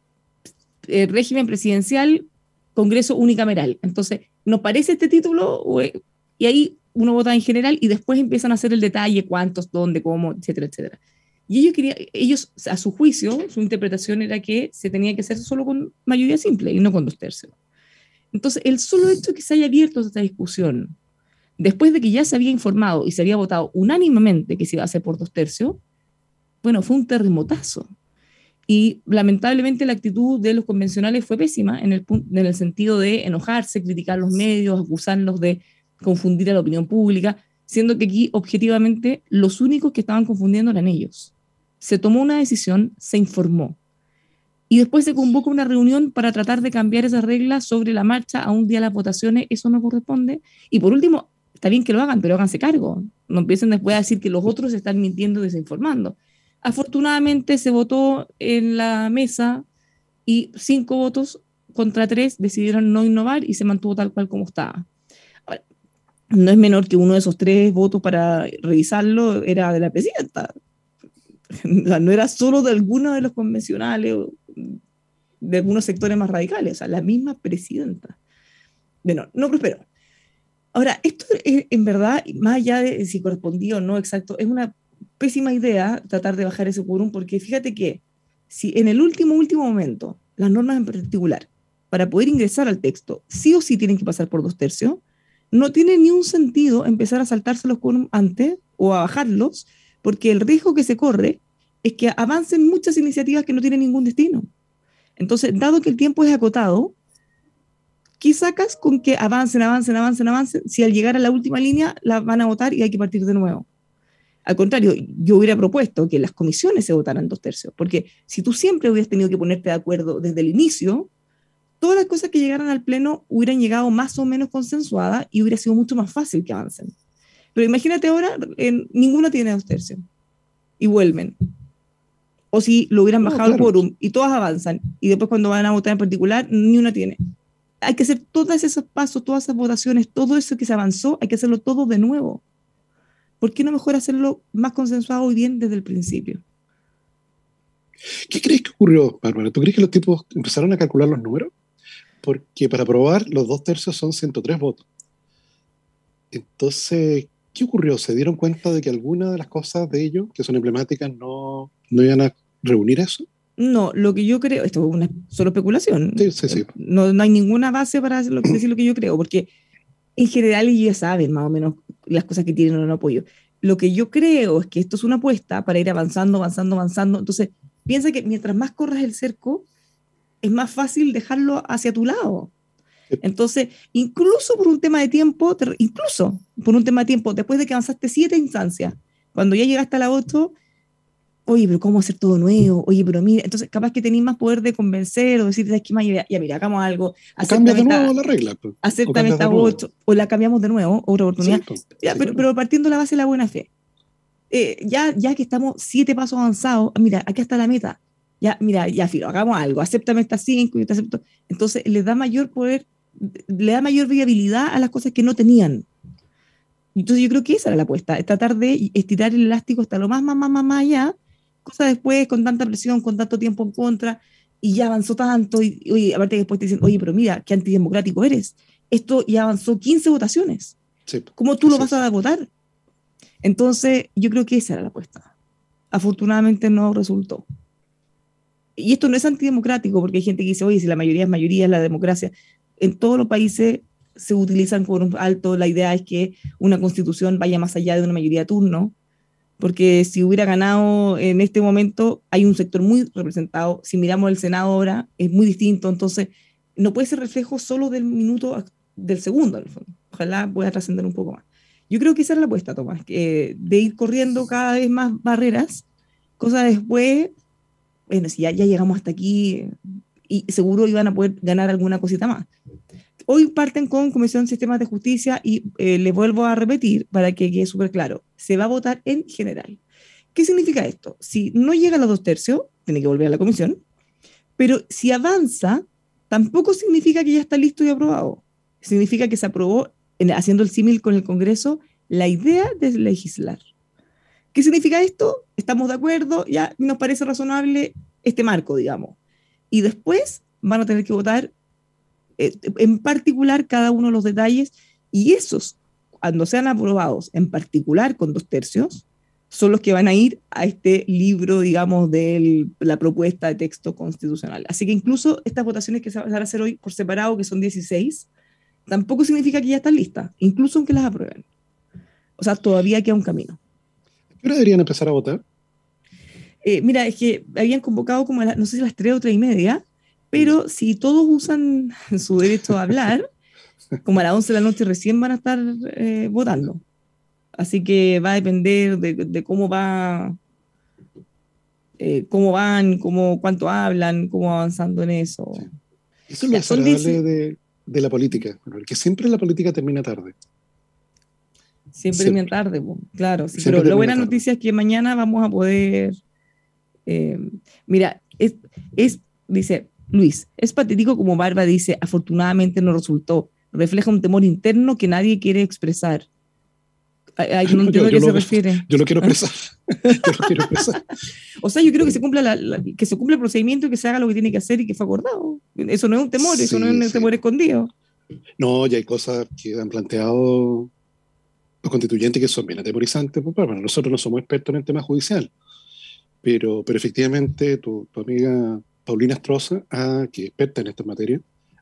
el régimen presidencial, Congreso unicameral. Entonces, ¿nos parece este título? Y ahí uno vota en general y después empiezan a hacer el detalle, cuántos, dónde, cómo, etcétera, etcétera. Y ellos, querían, ellos, a su juicio, su interpretación era que se tenía que hacer solo con mayoría simple y no con dos tercios. Entonces, el solo hecho de que se haya abierto esta discusión, después de que ya se había informado y se había votado unánimemente que se iba a hacer por dos tercios, bueno, fue un terremotazo. Y lamentablemente la actitud de los convencionales fue pésima en el, en el sentido de enojarse, criticar los medios, acusarlos de confundir a la opinión pública, siendo que aquí objetivamente los únicos que estaban confundiendo eran ellos. Se tomó una decisión, se informó. Y después se convoca una reunión para tratar de cambiar esas reglas sobre la marcha a un día de las votaciones, eso no corresponde. Y por último, está bien que lo hagan, pero háganse cargo. No empiecen después a decir que los otros están mintiendo y desinformando. Afortunadamente se votó en la mesa y cinco votos contra tres decidieron no innovar y se mantuvo tal cual como estaba no es menor que uno de esos tres votos para revisarlo era de la presidenta. no era solo de alguno de los convencionales, de algunos sectores más radicales, o sea, la misma presidenta. Bueno, no prosperó. Ahora, esto es, en verdad, más allá de si correspondía o no exacto, es una pésima idea tratar de bajar ese quórum, porque fíjate que si en el último, último momento, las normas en particular, para poder ingresar al texto, sí o sí tienen que pasar por dos tercios, no tiene ni un sentido empezar a saltarse los antes o a bajarlos, porque el riesgo que se corre es que avancen muchas iniciativas que no tienen ningún destino. Entonces, dado que el tiempo es acotado, ¿qué sacas con que avancen, avancen, avancen, avancen? Si al llegar a la última línea la van a votar y hay que partir de nuevo. Al contrario, yo hubiera propuesto que las comisiones se votaran dos tercios, porque si tú siempre hubieras tenido que ponerte de acuerdo desde el inicio, todas las cosas que llegaran al Pleno hubieran llegado más o menos consensuadas y hubiera sido mucho más fácil que avancen. Pero imagínate ahora, en, ninguna tiene dos tercios y vuelven. O si lo hubieran bajado el quórum y todas avanzan y después cuando van a votar en particular, ni una tiene. Hay que hacer todos esos pasos, todas esas votaciones, todo eso que se avanzó, hay que hacerlo todo de nuevo. ¿Por qué no mejor hacerlo más consensuado y bien desde el principio? ¿Qué crees que ocurrió, Bárbara? ¿Tú crees que los tipos empezaron a calcular los números? Porque para aprobar los dos tercios son 103 votos. Entonces, ¿qué ocurrió? ¿Se dieron cuenta de que algunas de las cosas de ellos, que son emblemáticas, no, no iban a reunir eso? No, lo que yo creo, esto es una solo especulación. Sí, sí, sí. No, no hay ninguna base para decir lo, que, decir lo que yo creo, porque en general ellos ya saben más o menos las cosas que tienen o no apoyo. Lo que yo creo es que esto es una apuesta para ir avanzando, avanzando, avanzando. Entonces, piensa que mientras más corras el cerco, es más fácil dejarlo hacia tu lado. Entonces, incluso por un tema de tiempo, incluso por un tema de tiempo, después de que avanzaste siete instancias, cuando ya llegaste a la ocho, oye, pero ¿cómo hacer todo nuevo? Oye, pero mira, entonces capaz que tenéis más poder de convencer o decir, es que ya, ya, mira, hagamos algo. Cambia de nuevo la regla. Pues. Esta ocho, o la cambiamos de nuevo, otra oportunidad. Pues, ya, pero, pero, partiendo de la base de la buena fe. Eh, ya, ya que estamos siete pasos avanzados, mira, aquí está la meta. Ya, mira, ya, Filo, hagamos algo, acéptame estas cinco, yo te acepto. Entonces, le da mayor poder, le da mayor viabilidad a las cosas que no tenían. Entonces, yo creo que esa era la apuesta, tratar de estirar el elástico hasta lo más, más, más, más, allá, cosa después, con tanta presión, con tanto tiempo en contra, y ya avanzó tanto, y, aparte después te dicen, oye, pero mira, qué antidemocrático eres. Esto ya avanzó 15 votaciones. ¿Cómo tú lo vas a votar? Entonces, yo creo que esa era la apuesta. Afortunadamente no resultó y esto no es antidemocrático, porque hay gente que dice, oye, si la mayoría es mayoría, es la democracia. En todos los países se utilizan por un alto, la idea es que una constitución vaya más allá de una mayoría de turno, porque si hubiera ganado en este momento, hay un sector muy representado, si miramos el Senado ahora, es muy distinto, entonces no puede ser reflejo solo del minuto, del segundo, ojalá pueda trascender un poco más. Yo creo que esa era la apuesta, Tomás, que de ir corriendo cada vez más barreras, cosa después bueno, si ya, llegamos hasta aquí seguro iban a poder ganar alguna cosita más. Hoy parten con Comisión de Sistemas de Justicia y eh, les vuelvo a repetir para que quede súper claro, se va a votar en general. ¿Qué significa esto? Si no llega a los dos tercios, tiene que volver a la comisión, pero si avanza, tampoco significa que ya está listo y aprobado. Significa que se aprobó, haciendo el símil con el Congreso, la idea de legislar. ¿Qué significa esto? Estamos de acuerdo, ya nos parece razonable este marco, digamos. Y después van a tener que votar eh, en particular cada uno de los detalles y esos, cuando sean aprobados en particular con dos tercios, son los que van a ir a este libro, digamos, de la propuesta de texto constitucional. Así que incluso estas votaciones que se van a hacer hoy por separado, que son 16, tampoco significa que ya están listas, incluso aunque las aprueben. O sea, todavía queda un camino. ¿Qué deberían empezar a votar? Eh, mira, es que habían convocado como, no sé si las tres o tres y media, pero mm. si todos usan su derecho a hablar, como a las 11 de la noche recién van a estar eh, votando. Así que va a depender de, cómo va, eh, cómo van, cómo, cuánto hablan, cómo avanzando en eso. Eso es lo desagradable de, de, la política, porque siempre la política termina tarde. Siempre, termina tarde, claro. pero la buena noticia es que mañana vamos a poder. Eh, mira, es, es, dice Luis, es patético como Barba dice, afortunadamente no resultó. Refleja un temor interno que nadie quiere expresar. Ay, no entiendo a qué se refiere. Yo lo quiero expresar. yo lo quiero expresar. o sea, yo creo que se, cumpla la, que se cumpla el procedimiento y que se haga lo que tiene que hacer y que fue acordado. Eso no es un temor, eso no es un temor escondido. No, ya hay cosas que han planteado los constituyentes que son bien atemorizantes, pues, bueno, nosotros no somos expertos en el tema judicial, pero, pero efectivamente tu, amiga Paulina Astroza, que es experta en esta materia,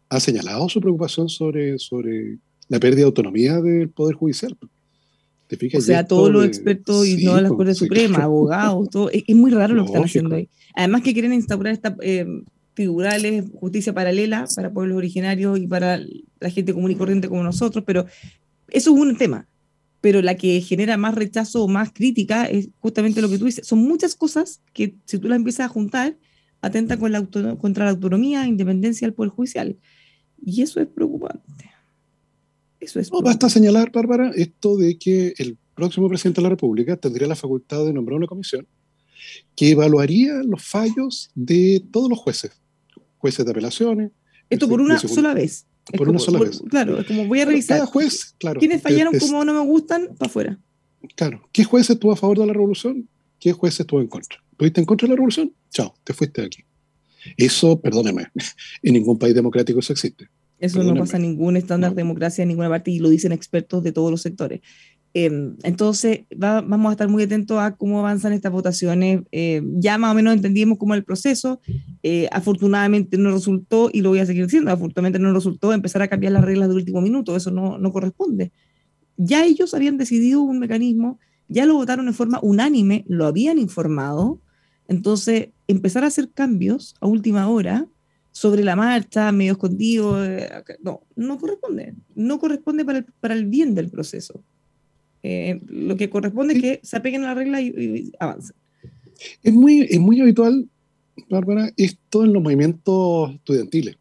ha señalado su preocupación sobre, sobre la pérdida de autonomía del Poder Judicial. o sea, todos los expertos y no la Corte Suprema, abogados, todo, es, muy raro lo que están haciendo ahí. Además que quieren instaurar esta eh, figurales, justicia paralela para pueblos originarios y para la gente común y corriente como nosotros, pero eso es un tema pero la que genera más rechazo o más crítica es justamente lo que tú dices. Son muchas cosas que si tú las empiezas a juntar, atenta con la contra la autonomía independencia del Poder Judicial. Y eso es preocupante. Eso es no, basta señalar, Bárbara, esto de que el próximo presidente de la República tendría la facultad de nombrar una comisión que evaluaría los fallos de todos los jueces, jueces de apelaciones. Esto por una sola vez por una sola vez. Claro, es como voy a revisar. Cada juez, claro. ¿Quiénes fallaron como no me gustan? Para afuera. Claro. ¿Qué juez estuvo a favor de la revolución? ¿Qué juez estuvo en contra? ¿Estuviste en contra de la revolución? Chao, te fuiste de aquí. Eso, perdóneme, en ningún país democrático eso existe. Eso no pasa en ningún estándar de democracia en ninguna parte y lo dicen expertos de todos los sectores. Em, entonces, vamos a estar muy atentos a cómo avanzan estas votaciones. Eh, ya más o menos entendimos cómo es el proceso. Eh, afortunadamente no resultó, y lo voy a seguir diciendo, afortunadamente no resultó empezar a cambiar las reglas de último minuto. Eso no, no corresponde. Ya ellos habían decidido un mecanismo, ya lo votaron en forma unánime, lo habían informado. Entonces, empezar a hacer cambios a última hora sobre la marcha, medio escondido, eh, no, no corresponde. No corresponde para el, para el bien del proceso. Eh, lo que corresponde es que se apeguen a la regla y, avancen. Es muy, es muy habitual, Bárbara, esto en los movimientos estudiantiles.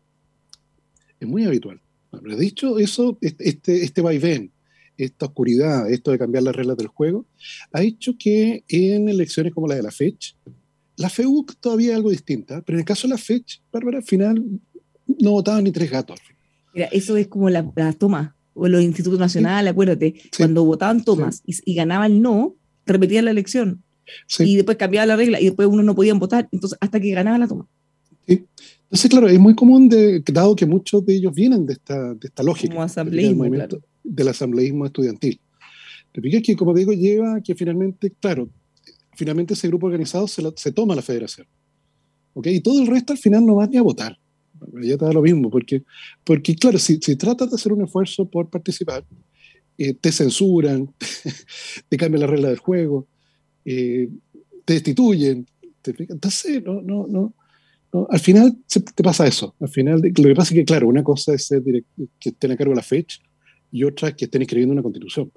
Es muy habitual. De dicho, eso, este, este, este vaivén, esta oscuridad, esto de cambiar las reglas del juego, ha hecho que en elecciones como la de la FECH, la FEUC todavía es algo distinta, pero en el caso de la FECH, Bárbara, al final no votaban ni tres gatos. Mira, eso es como la, la toma o los institutos nacionales, acuérdate, cuando votaban Tomás y, ganaba el no, repetían la elección. Y después cambiaba la regla y después uno no podían votar, entonces hasta que ganaba la toma. Entonces, claro, es muy común, de, dado que muchos de ellos vienen de esta, de esta lógica. Como asambleísmo, Del asambleísmo estudiantil. Te que, como digo, lleva que finalmente, claro, finalmente ese grupo organizado se, se toma la federación. ¿ok? Y todo el resto al final no va ni a votar ya te da lo mismo, porque, porque claro, si, si tratas de hacer un esfuerzo por participar, eh, te censuran, te cambian la regla del juego, eh, te destituyen. entonces, no, no, no, Al final te pasa eso. Al final, lo que pasa es que, claro, una cosa es ser que estén a cargo de la fecha y otra es que estén escribiendo una constitución.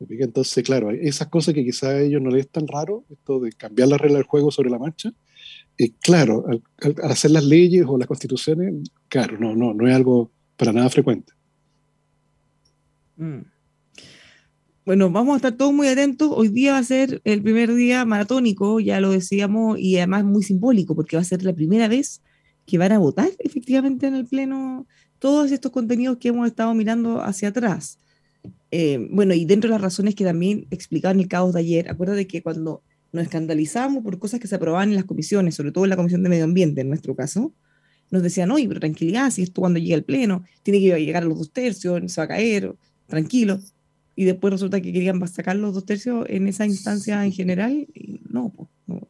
Entonces, claro, esas cosas que quizás a ellos no les es tan raro, esto de cambiar la regla del juego sobre la marcha, eh, claro, al, hacer las leyes o las constituciones, claro, no, no, no es algo para nada frecuente. Mm. Bueno, vamos a estar todos muy atentos. Hoy día va a ser el primer día maratónico, ya lo decíamos, y además muy simbólico, porque va a ser la primera vez que van a votar efectivamente en el Pleno todos estos contenidos que hemos estado mirando hacia atrás. Eh, bueno, y dentro de las razones que también explicaban el caos de ayer, acuérdate que cuando nos escandalizamos por cosas que se aprobaban en las comisiones, sobre todo en la Comisión de Medio Ambiente, en nuestro caso, nos decían, oye, pero tranquilidad, si esto cuando llegue al Pleno, tiene que llegar a los dos tercios, se va a caer, tranquilo. Y después resulta que querían sacar los dos tercios en esa instancia en general, y no, pues, no.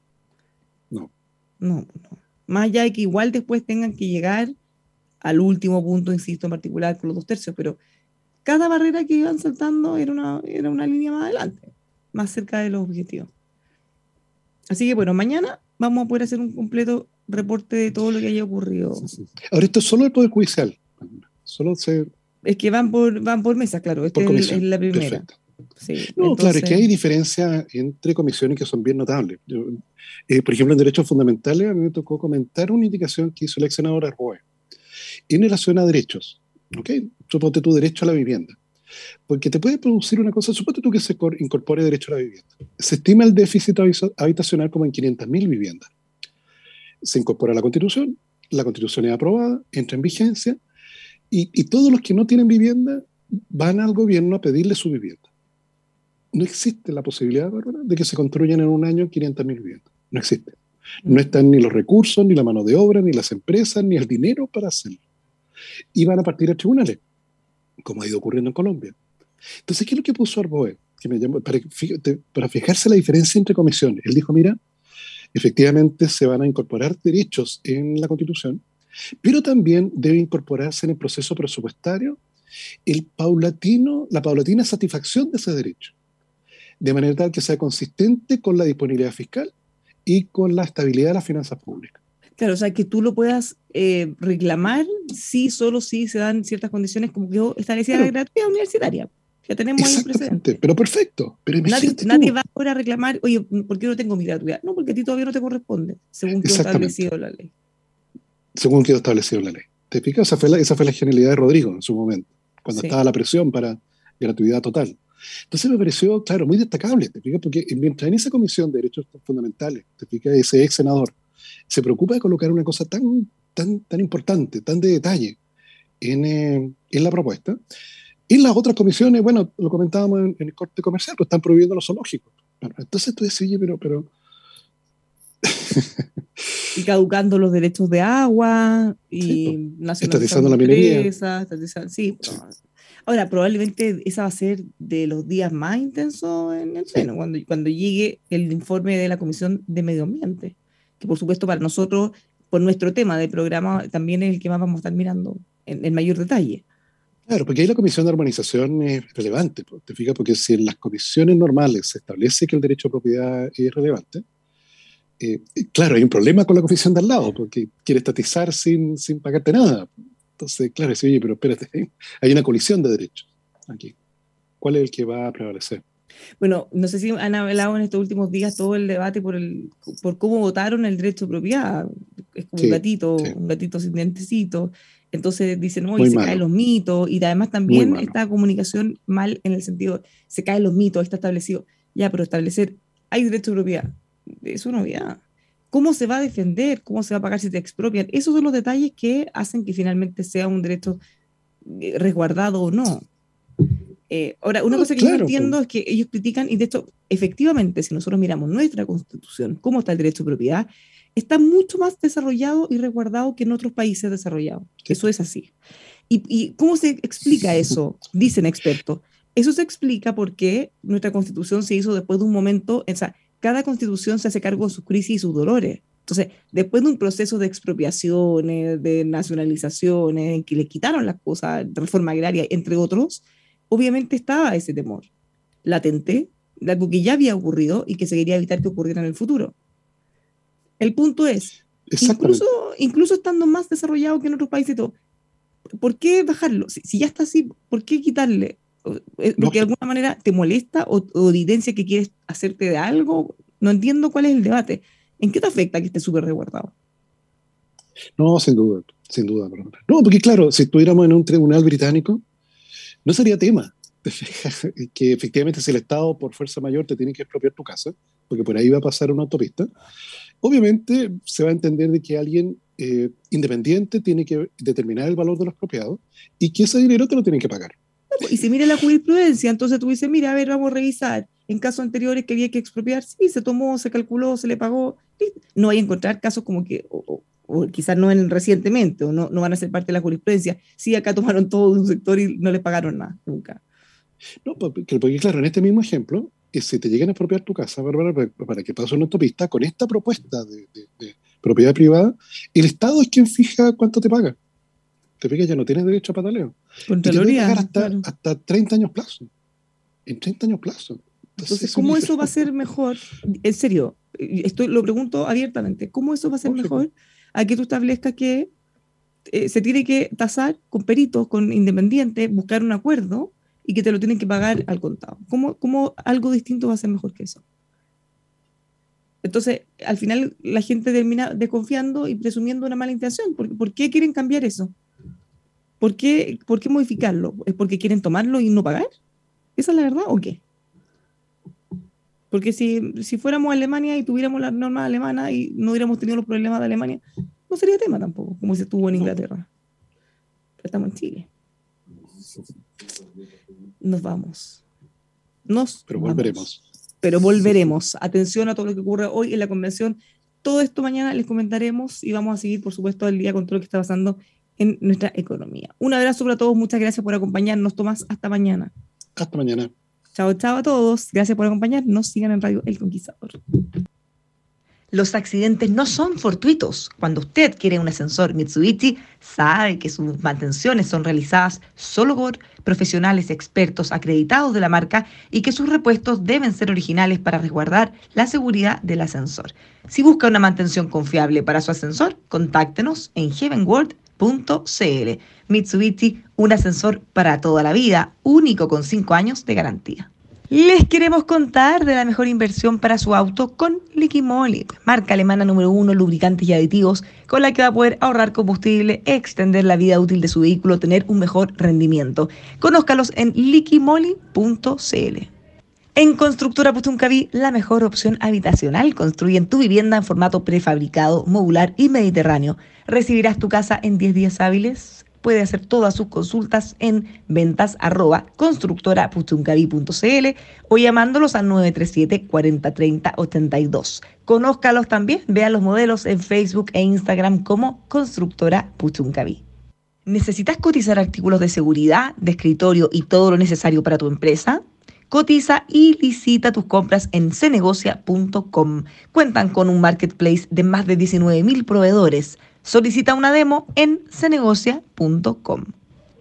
No. No, no. Más allá de que igual después tengan que llegar al último punto, insisto, en particular con los dos tercios, pero cada barrera que iban saltando era una, era una línea más adelante, más cerca de los objetivos. Así que bueno, mañana vamos a poder hacer un completo reporte de todo lo que haya ocurrido. Ahora esto es solo el Poder Judicial. Solo se... Es que van por, van por mesa, claro. Esta es, la primera. no, claro, es que hay diferencias entre comisiones que son bien notables. Eh, por ejemplo, en derechos fundamentales, a mí me tocó comentar una indicación que hizo el ex senador Arboe en relación a derechos. ¿ok? Suponte tu derecho a la vivienda. Porque te puede producir una cosa, suponte tú que se incorpore derecho a la vivienda. Se estima el déficit habitacional como en 500.000 viviendas. Se incorpora a la Constitución, la Constitución es aprobada, entra en vigencia, y, todos los que no tienen vivienda van al gobierno a pedirle su vivienda. No existe la posibilidad, de que se construyan en un año 500.000 viviendas. No existe. No están ni los recursos, ni la mano de obra, ni las empresas, ni el dinero para hacerlo. Y van a partir a tribunales como ha ido ocurriendo en Colombia. Entonces, ¿qué es lo que puso Arboe? Para, para fijarse la diferencia entre comisiones. Él dijo, mira, efectivamente se van a incorporar derechos en la Constitución, pero también debe incorporarse en el proceso presupuestario el paulatino, la paulatina satisfacción de ese derecho, de manera tal que sea consistente con la disponibilidad fiscal y con la estabilidad de las finanzas públicas. Claro, o sea, que tú lo puedas eh, reclamar si solo si se dan ciertas condiciones como que establecía la gratuidad universitaria. Ya tenemos ahí un precedente. Pero perfecto. Pero nadie, nadie va ahora a reclamar, oye, ¿por qué no tengo mi gratuidad? No, porque a ti todavía no te corresponde, según quedó establecido la ley. Según quedó establecido la ley. ¿Te explicas? Esa fue la, esa fue la genialidad de Rodrigo en su momento, cuando estaba la presión para gratuidad total. Entonces me pareció, claro, muy destacable, ¿te explicas? Porque mientras en esa comisión de derechos fundamentales, ¿te explicas? Ese ex senador se preocupa de colocar una cosa tan, tan, tan importante, tan de detalle en, eh, en la propuesta. Y las otras comisiones, bueno, lo comentábamos en, el corte comercial, pues están prohibiendo los zoológicos. entonces tú decís, pero... pero y caducando los derechos de agua y sí, estatizando la minería. Sí, Ahora, probablemente esa va a ser de los días más intensos en el Pleno, cuando, cuando llegue el informe de la Comisión de Medio Ambiente, que por supuesto para nosotros, por nuestro tema del programa, también es el que más vamos a estar mirando en, en mayor detalle. Claro, porque ahí la comisión de armonización es relevante, ¿te fijas? Porque si en las comisiones normales se establece que el derecho a propiedad es relevante, eh, claro, hay un problema con la comisión de al lado, porque quiere estatizar sin, sin pagarte nada. Entonces, claro, sí, oye, pero espérate, hay una colisión de derechos aquí. ¿Cuál es el que va a prevalecer? Bueno, no sé si han hablado en estos últimos días todo el debate por, el, por cómo votaron el derecho a propiedad. Es como un gatito, un gatito sin dientecito. Entonces dicen, y se caen los mitos, y además también esta comunicación mal en el sentido, se caen los mitos, está establecido. Ya, pero establecer, hay derecho a propiedad, es una novedad. ¿Cómo se va a defender? ¿Cómo se va a pagar si te expropian? Esos son los detalles que hacen que finalmente sea un derecho eh, resguardado o no. Eh, ahora, una cosa que yo entiendo es que ellos critican, y de hecho, efectivamente, si nosotros miramos nuestra constitución, cómo está el derecho a propiedad, está mucho más desarrollado y resguardado que en otros países desarrollados. Eso es así. ¿Y, cómo se explica eso? Dicen expertos. Eso se explica porque nuestra constitución se hizo después de un momento, o sea, cada constitución se hace cargo de sus crisis y sus dolores. Entonces, después de un proceso de expropiaciones, de nacionalizaciones, en que le quitaron las cosas, reforma agraria, entre otros, obviamente estaba ese temor latente, de algo que ya había ocurrido y que se quería evitar que ocurriera en el futuro. El punto es, incluso, incluso estando más desarrollado que en otros países, todo, ¿por qué bajarlo? Si, ya está así, ¿por qué quitarle? Eh, porque de alguna manera te molesta o, evidencia que quieres hacerte de algo. No entiendo cuál es el debate. ¿En qué te afecta que esté súper resguardado? No, sin duda, sin duda. No, porque claro, si estuviéramos en un tribunal británico, no sería tema. que efectivamente si el Estado por fuerza mayor te tiene que expropiar tu casa, porque por ahí va a pasar una autopista, obviamente se va a entender de que alguien eh, independiente tiene que determinar el valor de los expropiados y que ese dinero te lo tienen que pagar. Pues, y si mira la jurisprudencia, entonces tú dices, mira, a ver, vamos a revisar. En casos anteriores que había que expropiar, sí, se tomó, se calculó, se le pagó. No hay a encontrar casos como que, quizás no en recientemente, o no, no van a ser parte de la jurisprudencia. Sí, acá tomaron todo un sector y no le pagaron nada, nunca. No, porque, claro, en este mismo ejemplo, si te llegan a expropiar tu casa, Bárbara, para, que pase una autopista, con esta propuesta de, propiedad privada, el Estado es quien fija cuánto te paga. Te fijas, ya no tienes derecho a pataleo. Con te pagar hasta, hasta 30 años plazo. En 30 años plazo. Entonces, ¿cómo eso va a ser mejor? En serio, esto lo pregunto abiertamente. ¿Cómo eso va a ser mejor a que tú establezcas que eh, se tiene que tasar con peritos, con independientes, buscar un acuerdo y que te lo tienen que pagar al contado. ¿Cómo, cómo algo distinto va a ser mejor que eso? Entonces, al final la gente termina desconfiando y presumiendo una mala intención. ¿Por, ¿por qué quieren cambiar eso? ¿Por qué, ¿Por qué modificarlo? ¿Es porque quieren tomarlo y no pagar? ¿Esa es la verdad o qué? Porque si, si fuéramos a Alemania y tuviéramos las normas alemanas y no hubiéramos tenido los problemas de Alemania, no sería tema tampoco, como se estuvo en Inglaterra. Pero estamos en Chile nos vamos. Nos Pero volveremos. Pero volveremos. Atención a todo lo que ocurre hoy en la convención. Todo esto mañana les comentaremos y vamos a seguir, por supuesto, el día con todo lo que está pasando en nuestra economía. Un abrazo para todos. Muchas gracias por acompañarnos, Tomás. Hasta mañana. Hasta mañana. Chao, chao a todos. Gracias por acompañarnos. Sigan en Radio El Conquistador. Los accidentes no son fortuitos. Cuando usted quiere un ascensor Mitsubishi, sabe que sus mantenciones son realizadas solo por profesionales expertos acreditados de la marca y que sus repuestos deben ser originales para resguardar la seguridad del ascensor. Si busca una mantención confiable para su ascensor, contáctenos en heavenworld.cl. Mitsubishi, un ascensor para toda la vida, único con 5 años de garantía. Les queremos contar de la mejor inversión para su auto con Liqui Moly, marca alemana número uno, lubricantes y aditivos, con la que va a poder ahorrar combustible, extender la vida útil de su vehículo, tener un mejor rendimiento. Conózcalos en liquimoli.cl. En Constructora Putuncaví, la mejor opción habitacional. Construyen tu vivienda en formato prefabricado, modular y mediterráneo. Recibirás tu casa en 10 días hábiles puede hacer todas sus consultas en ventas arroba o llamándolos al 937 4030 82. Conózcalos también, vea los modelos en Facebook e Instagram como Constructora Puchuncaví. ¿Necesitas cotizar artículos de seguridad, de escritorio y todo lo necesario para tu empresa? Cotiza y licita tus compras en cenegocia.com. Cuentan con un marketplace de más de 19.000 proveedores. Solicita una demo en cenegocia.com.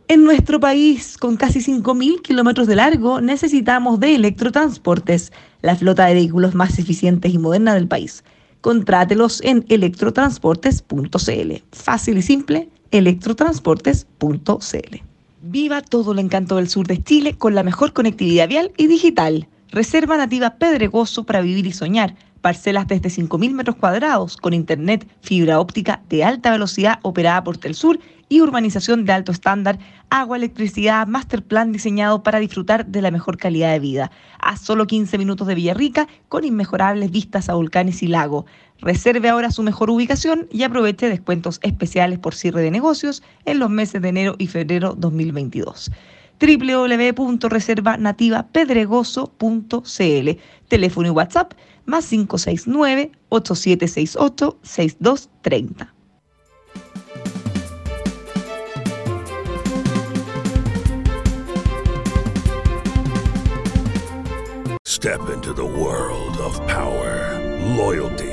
En nuestro país, con casi 5.000 kilómetros de largo, necesitamos de Electrotransportes, la flota de vehículos más eficientes y moderna del país. Contrátelos en electrotransportes.cl. Fácil y simple electrotransportes.cl. Viva todo el encanto del sur de Chile con la mejor conectividad vial y digital. Reserva nativa Pedregoso para vivir y soñar. Parcelas desde 5.000 metros cuadrados con internet, fibra óptica de alta velocidad operada por Telsur y urbanización de alto estándar, agua, electricidad, master plan diseñado para disfrutar de la mejor calidad de vida. A solo 15 minutos de Villarrica con inmejorables vistas a volcanes y lago. Reserve ahora su mejor ubicación y aproveche descuentos especiales por cierre de negocios en los meses de enero y febrero 2022 www.reservanativapedregoso.cl Teléfono y WhatsApp más 569-8768-6230. Step into the world of power, loyalty,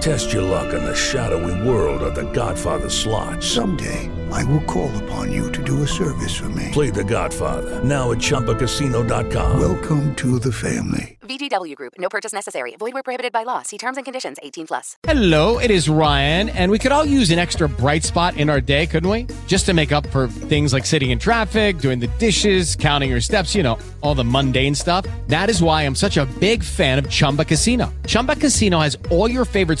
Test your luck in the shadowy world of The Godfather slot. Someday, I will call upon you to do a service for me. Play The Godfather now at ChumbaCasino.com. Welcome to the family. VGW Group. No purchase necessary. Void where prohibited by law. See terms and conditions. 18 plus. Hello, it is Ryan, and we could all use an extra bright spot in our day, couldn't we? Just to make up for things like sitting in traffic, doing the dishes, counting your steps, you know, all the mundane stuff. That is why I'm such a big fan of Chumba Casino. Chumba Casino has all your favorite